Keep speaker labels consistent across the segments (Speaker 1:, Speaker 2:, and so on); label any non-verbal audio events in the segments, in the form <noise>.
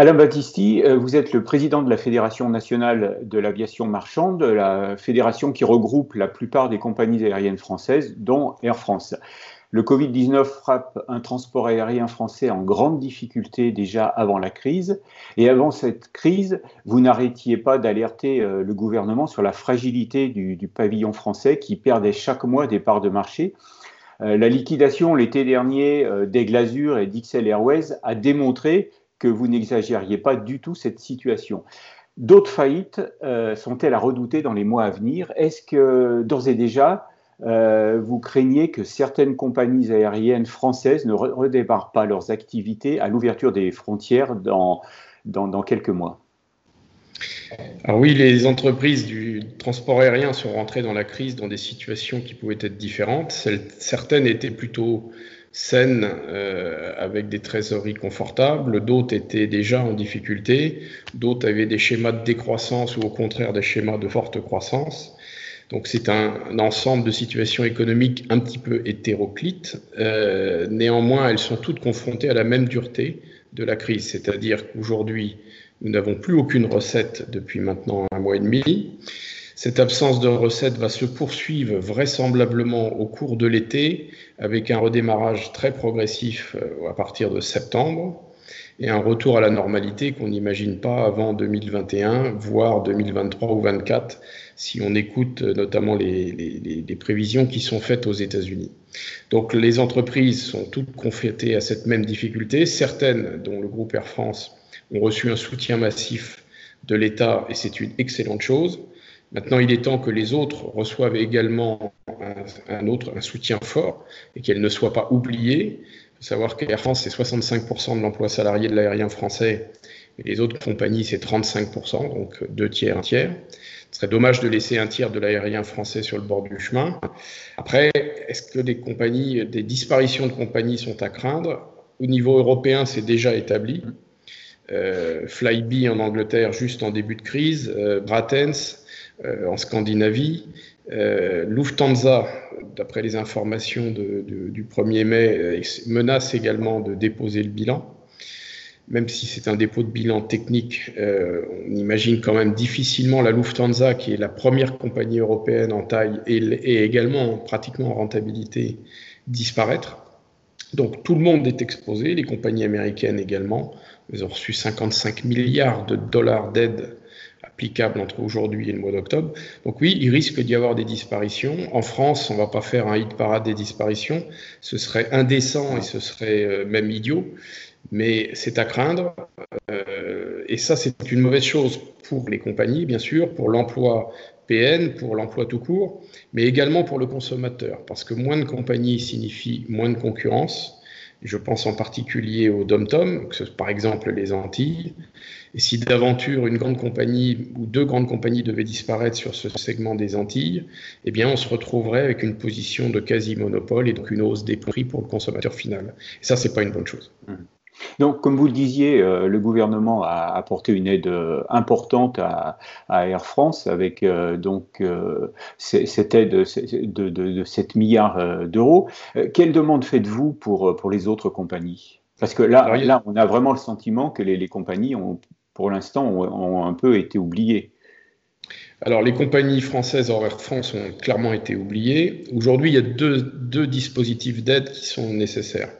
Speaker 1: Alain Battisti, euh, vous êtes le président de la Fédération nationale de l'aviation marchande, la fédération qui regroupe la plupart des compagnies aériennes françaises, dont Air France. Le Covid-19 frappe un transport aérien français en grande difficulté déjà avant la crise. Et avant cette crise, vous n'arrêtiez pas d'alerter euh, le gouvernement sur la fragilité du, pavillon français qui perdait chaque mois des parts de marché. Euh, la liquidation l'été dernier des Glazures et d'XL Airways a démontré que vous n'exagériez pas du tout cette situation. D'autres faillites euh, sont-elles à redouter dans les mois à venir? Est-ce que d'ores et déjà, euh, vous craignez que certaines compagnies aériennes françaises ne redémarrent pas leurs activités à l'ouverture des frontières dans, dans, quelques mois?
Speaker 2: Alors oui, les entreprises du transport aérien sont rentrées dans la crise dans des situations qui pouvaient être différentes. Certaines étaient plutôt saines euh, avec des trésoreries confortables, d'autres étaient déjà en difficulté, d'autres avaient des schémas de décroissance ou au contraire des schémas de forte croissance. Donc c'est un, ensemble de situations économiques un petit peu hétéroclites. Euh, néanmoins, elles sont toutes confrontées à la même dureté de la crise, c'est-à-dire qu'aujourd'hui, nous n'avons plus aucune recette depuis maintenant un mois et demi. Cette absence de recettes va se poursuivre vraisemblablement au cours de l'été avec un redémarrage très progressif euh, à partir de septembre et un retour à la normalité qu'on n'imagine pas avant 2021, voire 2023 ou 2024, si on écoute euh, notamment les, prévisions qui sont faites aux États-Unis. Donc les entreprises sont toutes confrontées à cette même difficulté. Certaines, dont le groupe Air France, ont reçu un soutien massif de l'État et c'est une excellente chose. Maintenant, il est temps que les autres reçoivent également un, autre, un soutien fort et qu'elles ne soient pas oubliées. Il faut savoir qu'Air France, c'est 65% de l'emploi salarié de l'aérien français et les autres compagnies, c'est 35%, donc deux tiers, un tiers. Ce serait dommage de laisser un tiers de l'aérien français sur le bord du chemin. Après, est-ce que des compagnies, des disparitions de compagnies sont à craindre? Au niveau européen, c'est déjà établi. Euh, Flybe en Angleterre, juste en début de crise, euh, Bratens, en Scandinavie. Euh, Lufthansa, d'après les informations du 1er mai, euh, menace également de déposer le bilan. Même si c'est un dépôt de bilan technique, on imagine quand même difficilement la Lufthansa, qui est la première compagnie européenne en taille et, et également pratiquement en rentabilité, disparaître. Donc tout le monde est exposé, les compagnies américaines également. Elles ont reçu 55 milliards de dollars d'aide applicable entre aujourd'hui et le mois d'octobre. Donc oui, il risque d'y avoir des disparitions. En France, on ne va pas faire un hit parade des disparitions. Ce serait indécent et ce serait euh, même idiot. Mais c'est à craindre. Euh, et ça, c'est une mauvaise chose pour les compagnies, bien sûr, pour l'emploi PN, pour l'emploi tout court, mais également pour le consommateur. Parce que moins de compagnies signifie moins de concurrence. Je pense en particulier aux dom-tom, par exemple les Antilles. Et si d'aventure une grande compagnie ou deux grandes compagnies devaient disparaître sur ce segment des Antilles, eh bien on se retrouverait avec une position de quasi-monopole et donc une hausse des prix pour le consommateur final. Et ça, c'est pas une bonne chose.
Speaker 1: Mmh. Donc, comme vous le disiez, euh, le gouvernement a apporté une aide euh, importante à, Air France avec euh, donc cette aide de, 7 milliards d'euros. quelle demande faites-vous pour, pour les autres compagnies? Parce que là, là, on a vraiment le sentiment que les, compagnies, ont, pour l'instant, ont, un peu été oubliées.
Speaker 2: Alors, les compagnies françaises hors Air France ont clairement été oubliées. Aujourd'hui, il y a deux, deux dispositifs d'aide qui sont nécessaires.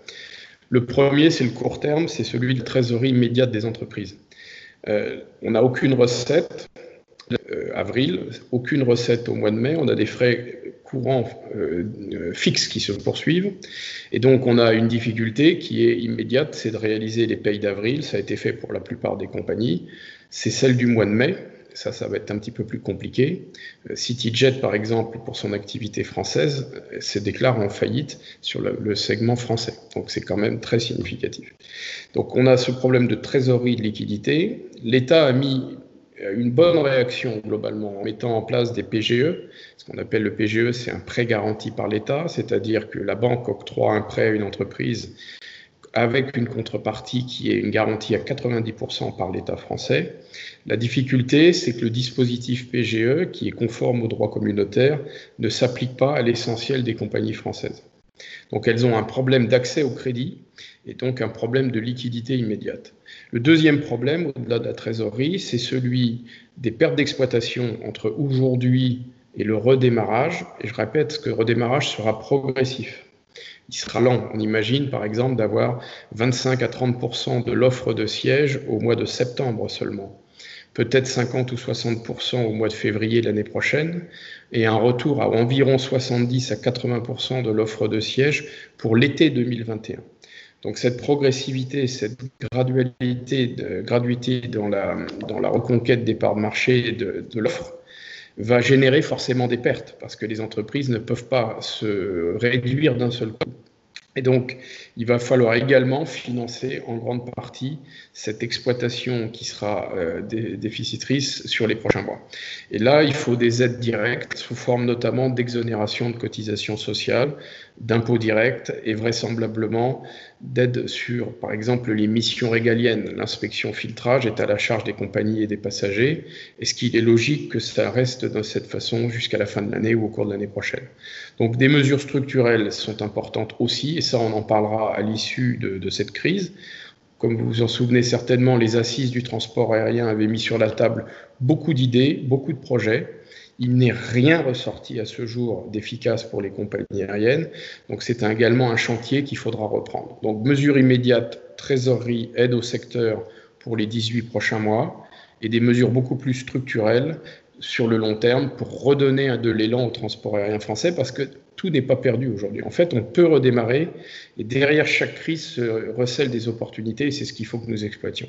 Speaker 2: Le premier, c'est le court terme, c'est celui de trésorerie immédiate des entreprises. Euh, on n'a aucune recette euh, avril, aucune recette au mois de mai, on a des frais courants euh, fixes qui se poursuivent, et donc on a une difficulté qui est immédiate, c'est de réaliser les payes d'avril, ça a été fait pour la plupart des compagnies, c'est celle du mois de mai, ça, ça va être un petit peu plus compliqué. Euh, CityJet, par exemple, pour son activité française, euh, se déclare en faillite sur le, segment français. Donc c'est quand même très significatif. Donc on a ce problème de trésorerie de liquidité. L'État a mis euh, une bonne réaction globalement en mettant en place des PGE. Ce qu'on appelle le PGE, c'est un prêt garanti par l'État, c'est-à-dire que la banque octroie un prêt à une entreprise avec une contrepartie qui est une garantie à 90% par l'État français. La difficulté, c'est que le dispositif PGE, qui est conforme au droit communautaire, ne s'applique pas à l'essentiel des compagnies françaises. Donc elles ont un problème d'accès au crédit et donc un problème de liquidité immédiate. Le deuxième problème, au-delà de la trésorerie, c'est celui des pertes d'exploitation entre aujourd'hui et le redémarrage. Et je répète que le redémarrage sera progressif. Il sera lent. On imagine par exemple d'avoir 25 à 30% de l'offre de sièges au mois de septembre seulement peut-être 50 ou 60 au mois de février l'année prochaine, et un retour à environ 70 à 80% de l'offre de sièges pour l'été 2021. Donc cette progressivité, cette gradualité, de, graduité dans la, reconquête des parts de marché de l'offre va générer forcément des pertes parce que les entreprises ne peuvent pas se réduire d'un seul coup. Et donc, il va falloir également financer en grande partie cette exploitation qui sera euh, déficitrice sur les prochains mois. Et là, il faut des aides directes sous forme notamment d'exonération de cotisations sociales, d'impôts directs et vraisemblablement d'aide sur, par exemple, les missions régaliennes. L'inspection filtrage est à la charge des compagnies et des passagers. Est-ce qu'il est logique que ça reste de cette façon jusqu'à la fin de l'année ou au cours de l'année prochaine? Donc des mesures structurelles sont importantes aussi, et ça on en parlera à l'issue de, de cette crise. Comme vous vous en souvenez certainement, les assises du transport aérien avaient mis sur la table beaucoup d'idées, beaucoup de projets. Il n'est rien ressorti à ce jour d'efficace pour les compagnies aériennes. Donc c'est également un chantier qu'il faudra reprendre. Donc mesures immédiates, trésorerie, aide au secteur pour les 18 prochains mois et des mesures beaucoup plus structurelles sur le long terme pour redonner de l'élan au transport aérien français parce que tout n'est pas perdu aujourd'hui. En fait, on peut redémarrer et derrière chaque crise se recèlent des opportunités et c'est ce qu'il faut que nous exploitions.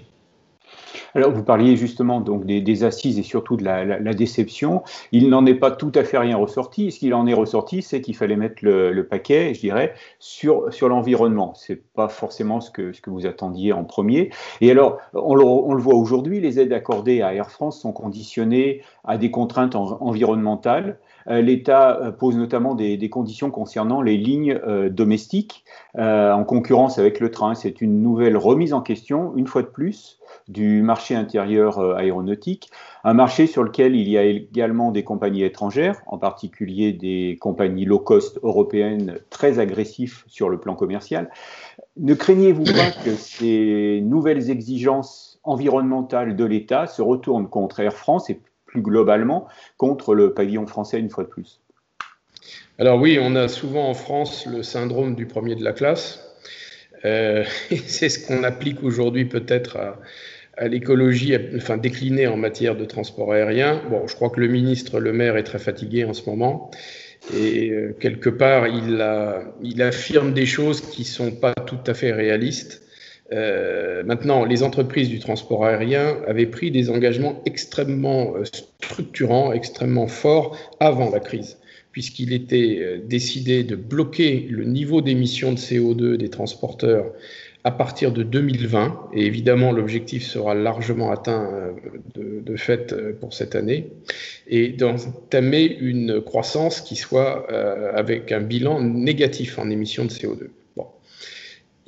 Speaker 1: Alors, vous parliez justement donc des, assises et surtout de la, déception. Il n'en est pas tout à fait rien ressorti. Ce qu'il en est ressorti, c'est qu'il fallait mettre le, paquet, je dirais, sur, sur l'environnement. C'est pas forcément ce que, ce que vous attendiez en premier. Et alors, on le, voit aujourd'hui, les aides accordées à Air France sont conditionnées à des contraintes environnementales. Euh, L'État euh, pose notamment des, des, conditions concernant les lignes euh, domestiques en concurrence avec le train. C'est une nouvelle remise en question, une fois de plus, du marché intérieur euh, aéronautique, un marché sur lequel il y a également des compagnies étrangères, en particulier des compagnies low cost européennes très agressives sur le plan commercial. Ne craignez-vous pas <coughs> que ces nouvelles exigences environnementales de l'État se retournent contre Air France et plus globalement contre le pavillon français une fois de plus?
Speaker 2: Alors oui, on a souvent en France le syndrome du premier de la classe. Euh, <laughs> c'est ce qu'on applique aujourd'hui peut-être à, l'écologie, enfin déclinée en matière de transport aérien. Bon, je crois que le ministre Le Maire est très fatigué en ce moment. Et euh, quelque part, il, affirme des choses qui sont pas tout à fait réalistes. Euh, maintenant, les entreprises du transport aérien avaient pris des engagements extrêmement structurants, extrêmement forts avant la crise, puisqu'il était euh, décidé de bloquer le niveau d'émissions de CO2 des transporteurs à partir de 2020, et évidemment l'objectif sera largement atteint euh, de, fait euh, pour cette année, et d'entamer une croissance qui soit avec un bilan négatif en émissions de CO2.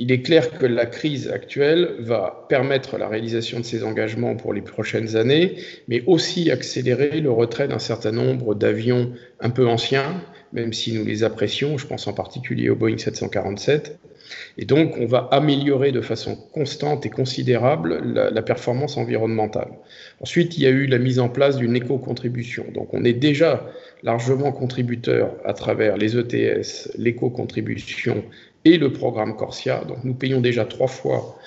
Speaker 2: Il est clair que la crise actuelle va permettre la réalisation de ces engagements pour les prochaines années, mais aussi accélérer le retrait d'un certain nombre d'avions un peu anciens, même si nous les apprécions, je pense en particulier au Boeing 747, et donc, on va améliorer de façon constante et considérable la, performance environnementale. Ensuite, il y a eu la mise en place d'une éco-contribution. Donc, on est déjà largement contributeur à travers les ETS, l'éco-contribution et le programme Corsia. Donc, nous payons déjà trois fois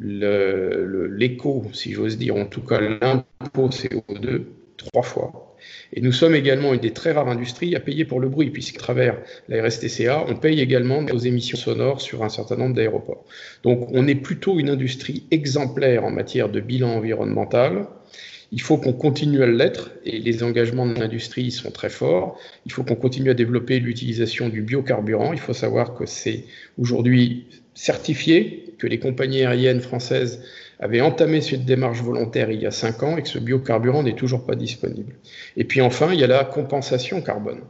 Speaker 2: l'éco, si j'ose dire, en tout cas l'impôt CO2, trois fois. Et nous sommes également une des très rares industries à payer pour le bruit, puisqu'à travers la RSTCA, on paye également nos émissions sonores sur un certain nombre d'aéroports. Donc on est plutôt une industrie exemplaire en matière de bilan environnemental. Il faut qu'on continue à l'être et les engagements de l'industrie sont très forts. Il faut qu'on continue à développer l'utilisation du biocarburant. Il faut savoir que c'est aujourd'hui certifié, que les compagnies aériennes françaises avait entamé cette démarche volontaire il y a cinq ans et que ce biocarburant n'est toujours pas disponible. Et puis enfin, il y a la compensation carbone.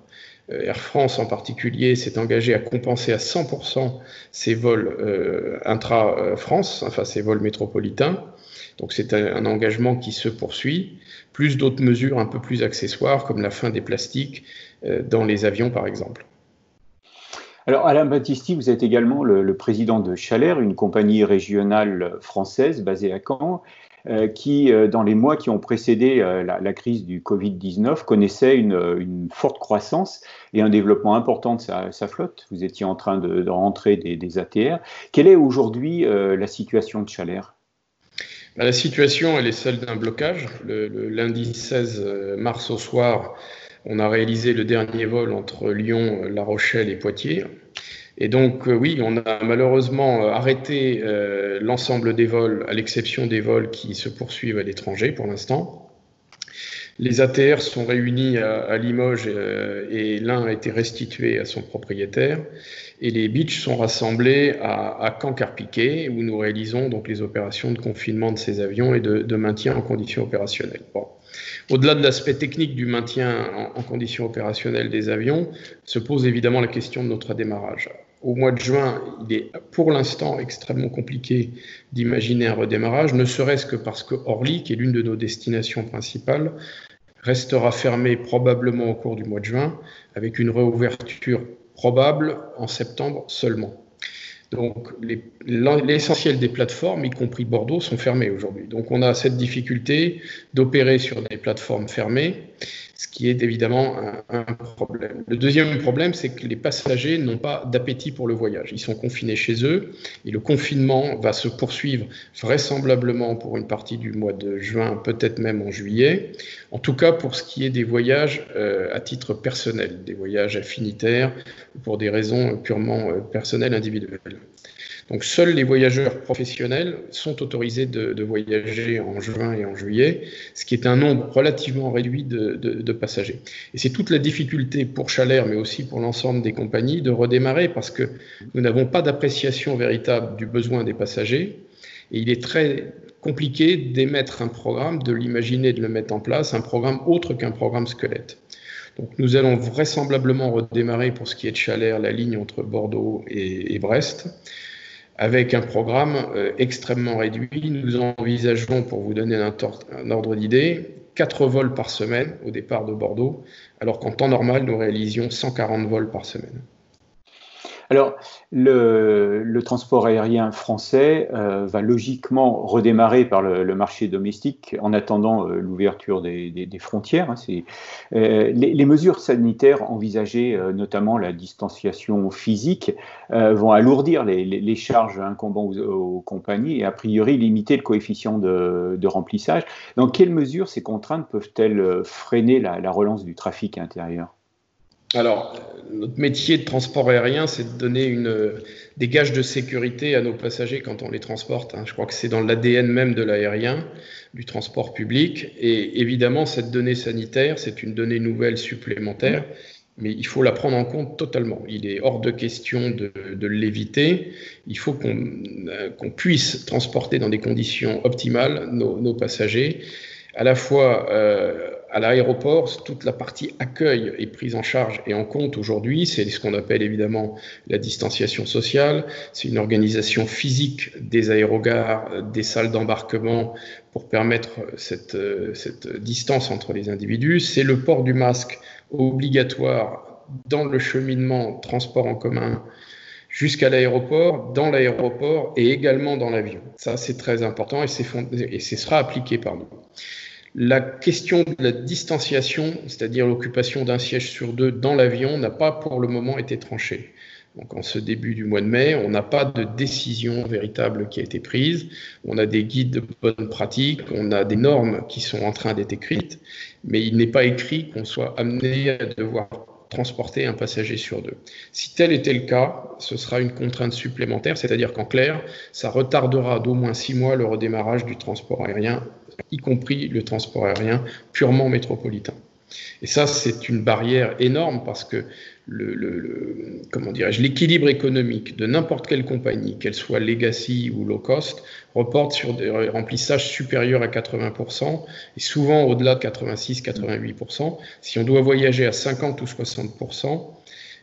Speaker 2: Euh, Air France en particulier s'est engagé à compenser à 100% ses vols euh, intra-France, enfin ses vols métropolitains. Donc c'est un, engagement qui se poursuit, plus d'autres mesures un peu plus accessoires comme la fin des plastiques euh, dans les avions par exemple.
Speaker 1: Alors, Alain Battisti, vous êtes également le, président de Chalère, une compagnie régionale française basée à Caen, euh, qui, euh, dans les mois qui ont précédé la, crise du Covid-19, connaissait une, forte croissance et un développement important de sa, flotte. Vous étiez en train de, rentrer des, ATR. Quelle est aujourd'hui la situation de Chalère?
Speaker 2: Bah, La situation, elle est celle d'un blocage. Le, lundi 16 mars au soir, on a réalisé le dernier vol entre Lyon, La Rochelle et Poitiers. Et donc, euh, oui, on a malheureusement euh, arrêté euh, l'ensemble des vols, à l'exception des vols qui se poursuivent à l'étranger pour l'instant. Les ATR sont réunis à, Limoges et l'un a été restitué à son propriétaire. Et les beaches sont rassemblés à, Caen-Carpiquet, où nous réalisons donc les opérations de confinement de ces avions et de, maintien en conditions opérationnelles. Au-delà de l'aspect technique du maintien en, conditions opérationnelles des avions, se pose évidemment la question de notre démarrage au mois de juin, il est pour l'instant extrêmement compliqué d'imaginer un redémarrage, ne serait-ce que parce que Orly, qui est l'une de nos destinations principales, restera fermé probablement au cours du mois de juin, avec une réouverture probable en septembre seulement. Donc l'essentiel des plateformes, y compris Bordeaux, sont fermées aujourd'hui. Donc on a cette difficulté d'opérer sur des plateformes fermées ce qui est évidemment un, problème. Le deuxième problème, c'est que les passagers n'ont pas d'appétit pour le voyage. Ils sont confinés chez eux et le confinement va se poursuivre vraisemblablement pour une partie du mois de juin, peut-être même en juillet. En tout cas, pour ce qui est des voyages euh, à titre personnel, des voyages affinitaires, pour des raisons purement euh, personnelles, individuelles. Donc seuls les voyageurs professionnels sont autorisés de, voyager en juin et en juillet, ce qui est un nombre relativement réduit de, passagers. Et c'est toute la difficulté pour Chalère, mais aussi pour l'ensemble des compagnies, de redémarrer parce que nous n'avons pas d'appréciation véritable du besoin des passagers. Et il est très compliqué d'émettre un programme, de l'imaginer, de le mettre en place, un programme autre qu'un programme squelette. Donc nous allons vraisemblablement redémarrer pour ce qui est de Chalère la ligne entre Bordeaux et Brest avec un programme euh, extrêmement réduit. Nous envisageons, pour vous donner un ordre d'idée, 4 vols par semaine au départ de Bordeaux, alors qu'en temps normal, nous réalisions 140 vols par semaine.
Speaker 1: Alors, le, transport aérien français euh, va logiquement redémarrer par le, marché domestique en attendant euh, l'ouverture des, frontières. Hein, euh, les, mesures sanitaires envisagées, notamment la distanciation physique, vont alourdir les, charges incombant aux, compagnies et a priori limiter le coefficient de, remplissage. Dans quelles mesures ces contraintes peuvent-elles freiner la relance du trafic intérieur?
Speaker 2: Notre métier de transport aérien, c'est de donner une, des gages de sécurité à nos passagers quand on les transporte. Hein. Je crois que c'est dans l'ADN même de l'aérien, du transport public. Et évidemment, cette donnée sanitaire, c'est une donnée nouvelle supplémentaire, mais il faut la prendre en compte totalement. Il est hors de question de, l'éviter. Il faut qu'on puisse transporter dans des conditions optimales nos, passagers, à la fois... Euh, à l'aéroport, toute la partie accueil est prise en charge et en compte aujourd'hui. C'est ce qu'on appelle évidemment la distanciation sociale. C'est une organisation physique des aérogares, des salles d'embarquement pour permettre cette, distance entre les individus. C'est le port du masque obligatoire dans le cheminement transport en commun jusqu'à l'aéroport, dans l'aéroport et également dans l'avion. Ça, c'est très important et, et ce sera appliqué par nous. La question de la distanciation, c'est-à-dire l'occupation d'un siège sur deux dans l'avion, n'a pas pour le moment été tranchée. Donc en ce début du mois de mai, on n'a pas de décision véritable qui a été prise. On a des guides de bonne pratique, on a des normes qui sont en train d'être écrites, mais il n'est pas écrit qu'on soit amené à devoir transporter un passager sur deux. Si tel était le cas, ce sera une contrainte supplémentaire, c'est-à-dire qu'en clair, ça retardera d'au moins six mois le redémarrage du transport aérien y compris le transport aérien purement métropolitain. Et ça, c'est une barrière énorme parce que comment dirais-je, l'équilibre économique de n'importe quelle compagnie, qu'elle soit legacy ou low cost, reporte sur des remplissages supérieurs à 80% et souvent au-delà de 86-88%. Si on doit voyager à 50 ou 60%,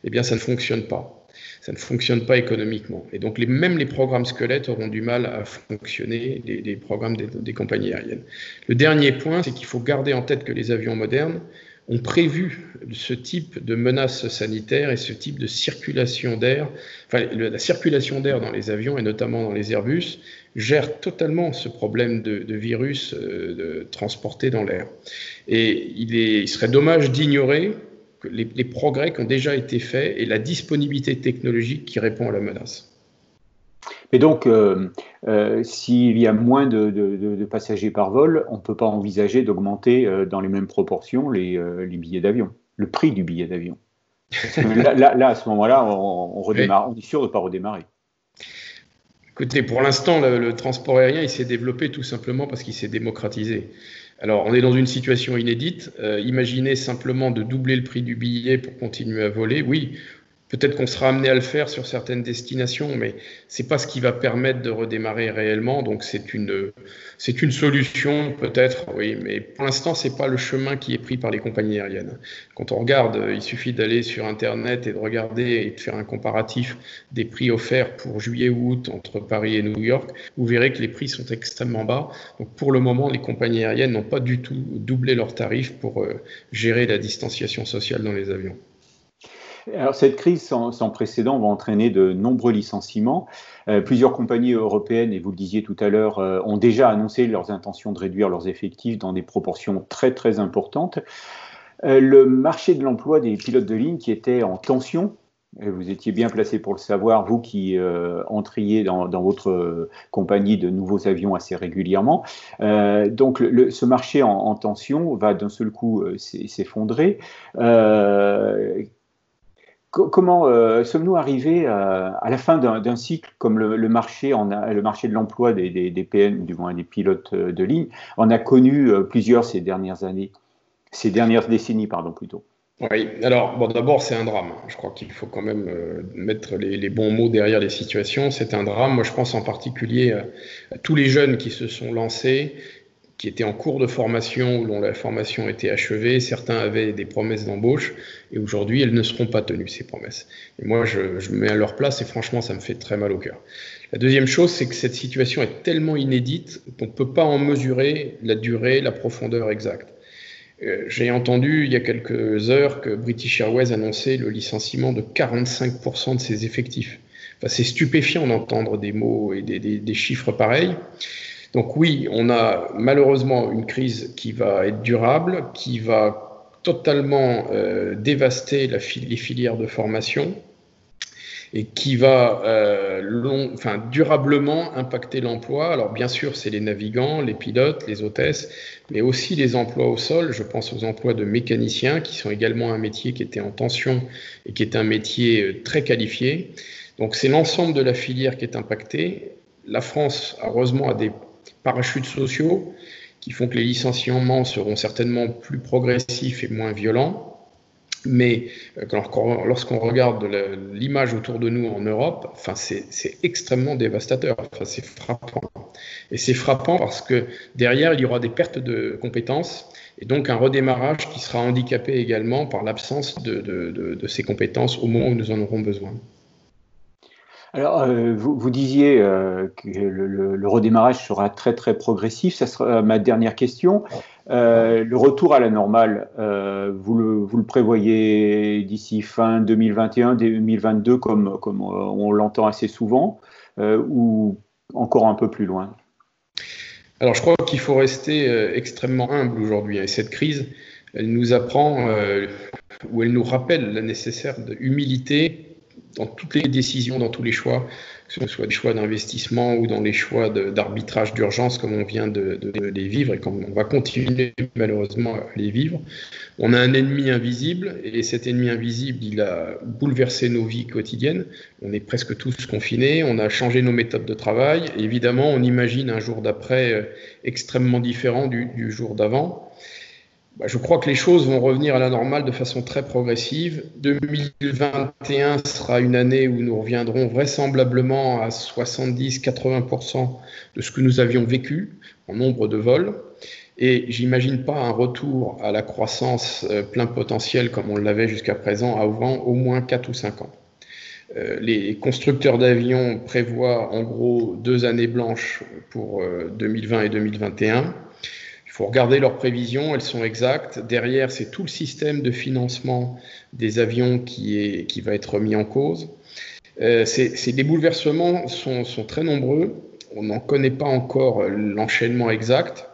Speaker 2: eh bien, ça ne fonctionne pas ça ne fonctionne pas économiquement. Et donc même les programmes squelettes auront du mal à fonctionner, les, programmes des, compagnies aériennes. Le dernier point, c'est qu'il faut garder en tête que les avions modernes ont prévu ce type de menaces sanitaires et ce type de circulation d'air. Enfin, la circulation d'air dans les avions et notamment dans les Airbus gère totalement ce problème de, virus euh, transporté dans l'air. Et il, serait dommage d'ignorer les, les progrès qui ont déjà été faits et la disponibilité technologique qui répond à la menace.
Speaker 1: Mais donc, euh, euh, s'il y a moins de, passagers par vol, on ne peut pas envisager d'augmenter euh, dans les mêmes proportions les, billets d'avion, le prix du billet d'avion. Là, à ce moment-là, on, redémarre, on est sûr de ne pas redémarrer.
Speaker 2: Écoutez, pour l'instant, le, transport aérien, il s'est développé tout simplement parce qu'il s'est démocratisé. Alors, on est dans une situation inédite. imaginez simplement de doubler le prix du billet pour continuer à voler. Oui, Peut-être qu'on sera amené à le faire sur certaines destinations, mais c'est pas ce qui va permettre de redémarrer réellement. Donc c'est une, c'est une solution peut-être, oui, mais pour l'instant c'est pas le chemin qui est pris par les compagnies aériennes. Quand on regarde, il suffit d'aller sur Internet et de regarder et de faire un comparatif des prix offerts pour juillet-août entre Paris et New York. Vous verrez que les prix sont extrêmement bas. Donc pour le moment, les compagnies aériennes n'ont pas du tout doublé leurs tarifs pour euh, gérer la distanciation sociale dans les avions.
Speaker 1: Alors, cette crise sans, précédent va entraîner de nombreux licenciements. Euh, plusieurs compagnies européennes, et vous le disiez tout à l'heure, euh, ont déjà annoncé leurs intentions de réduire leurs effectifs dans des proportions très très importantes. Euh, le marché de l'emploi des pilotes de ligne qui était en tension, et vous étiez bien placé pour le savoir, vous qui entriez dans, votre compagnie de nouveaux avions assez régulièrement. donc ce marché en, en, tension va d'un seul coup s'effondrer comment euh, sommes-nous arrivés à, la fin d'un cycle comme le, marché, le marché de l'emploi des, des, PN, du moins des pilotes euh, de ligne, on a connu euh, plusieurs ces dernières années, ces dernières décennies, pardon, plutôt?
Speaker 2: Oui, alors bon, d'abord c'est un drame. Je crois qu'il faut quand même mettre les, bons mots derrière les situations. C'est un drame. Moi, je pense en particulier à tous les jeunes qui se sont lancés qui étaient en cours de formation ou dont la formation était achevée. Certains avaient des promesses d'embauche et aujourd'hui, elles ne seront pas tenues, ces promesses. Et moi, je, me mets à leur place et franchement, ça me fait très mal au cœur. La deuxième chose, c'est que cette situation est tellement inédite qu'on ne peut pas en mesurer la durée, la profondeur exacte. Euh, j'ai entendu il y a quelques heures que British Airways annonçait le licenciement de 45% de ses effectifs. Enfin, c'est stupéfiant d'entendre des mots et des chiffres pareils. Donc oui, on a malheureusement une crise qui va être durable, qui va totalement euh, dévaster les filières de formation et qui va euh, enfin, durablement impacter l'emploi. Alors bien sûr, c'est les navigants, les pilotes, les hôtesses, mais aussi les emplois au sol. Je pense aux emplois de mécaniciens, qui sont également un métier qui était en tension et qui est un métier euh, très qualifié. Donc c'est l'ensemble de la filière qui est impactée. La France, heureusement, a des parachutes sociaux qui font que les licenciements seront certainement plus progressifs et moins violents. Mais euh, lorsqu'on regarde l'image autour de nous en Europe, enfin, c'est extrêmement dévastateur, c'est frappant. Et c'est frappant parce que derrière, il y aura des pertes de compétences et donc un redémarrage qui sera handicapé également par l'absence de, de ces compétences au moment où nous en aurons besoin.
Speaker 1: Alors, euh, vous, disiez euh, que le, redémarrage sera très très progressif. Ça sera ma dernière question. Euh, le retour à la normale, vous le, prévoyez d'ici fin 2021, 2022, comme, comme on l'entend assez souvent, ou encore un peu plus loin?
Speaker 2: Alors, je crois qu'il faut rester extrêmement humble aujourd'hui. Et cette crise, elle nous apprend, ou elle nous rappelle la nécessaire humilité dans toutes les décisions, dans tous les choix, que ce soit des choix d'investissement ou dans les choix d'arbitrage d'urgence comme on vient de, les vivre et comme on va continuer malheureusement à les vivre. On a un ennemi invisible et cet ennemi invisible, il a bouleversé nos vies quotidiennes. On est presque tous confinés, on a changé nos méthodes de travail. évidemment, on imagine un jour d'après euh, extrêmement différent du, du jour d'avant. Bah, je crois que les choses vont revenir à la normale de façon très progressive. 2021 sera une année où nous reviendrons vraisemblablement à 70-80% de ce que nous avions vécu en nombre de vols. Et j'imagine pas un retour à la croissance euh, plein potentiel comme on l'avait jusqu'à présent avant au moins 4 ou 5 ans. Euh, les constructeurs d'avions prévoient en gros deux années blanches pour 2020 euh, et 2021 faut regarder leurs prévisions, elles sont exactes. Derrière, c'est tout le système de financement des avions qui, est, qui va être mis en cause. Euh, les bouleversements sont, sont, très nombreux. On n'en connaît pas encore l'enchaînement exact.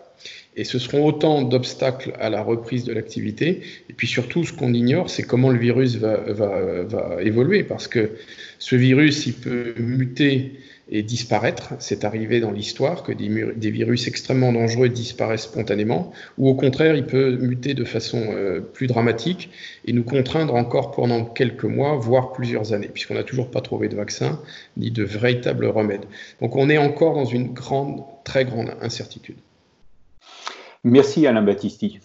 Speaker 2: Et ce seront autant d'obstacles à la reprise de l'activité. Et puis surtout, ce qu'on ignore, c'est comment le virus va, va, va, évoluer. Parce que ce virus, il peut muter et disparaître. C'est arrivé dans l'histoire que des, virus extrêmement dangereux disparaissent spontanément, ou au contraire, il peut muter de façon euh, plus dramatique et nous contraindre encore pendant quelques mois, voire plusieurs années, puisqu'on n'a toujours pas trouvé de vaccin ni de véritable remède. Donc on est encore dans une grande, très grande incertitude.
Speaker 1: Merci Alain Battisti.